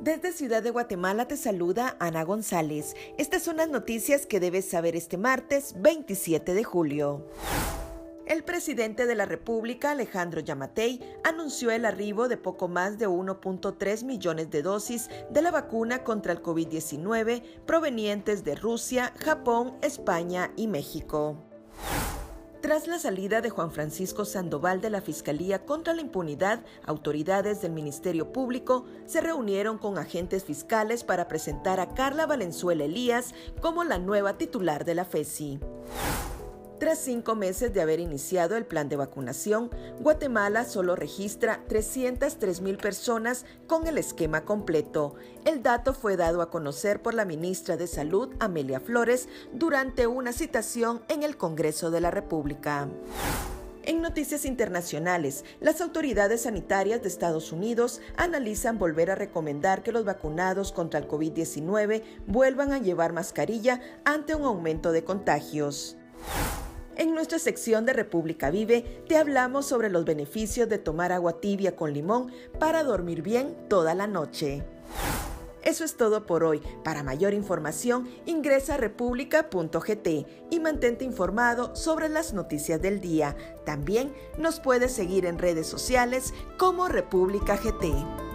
Desde Ciudad de Guatemala te saluda Ana González. Estas son las noticias que debes saber este martes 27 de julio. El presidente de la República, Alejandro Yamatei, anunció el arribo de poco más de 1.3 millones de dosis de la vacuna contra el COVID-19 provenientes de Rusia, Japón, España y México. Tras la salida de Juan Francisco Sandoval de la Fiscalía contra la Impunidad, autoridades del Ministerio Público se reunieron con agentes fiscales para presentar a Carla Valenzuela Elías como la nueva titular de la FESI. Tras cinco meses de haber iniciado el plan de vacunación, Guatemala solo registra 303 mil personas con el esquema completo. El dato fue dado a conocer por la ministra de Salud, Amelia Flores, durante una citación en el Congreso de la República. En noticias internacionales, las autoridades sanitarias de Estados Unidos analizan volver a recomendar que los vacunados contra el COVID-19 vuelvan a llevar mascarilla ante un aumento de contagios. En nuestra sección de República Vive te hablamos sobre los beneficios de tomar agua tibia con limón para dormir bien toda la noche. Eso es todo por hoy. Para mayor información, ingresa a república.gt y mantente informado sobre las noticias del día. También nos puedes seguir en redes sociales como República GT.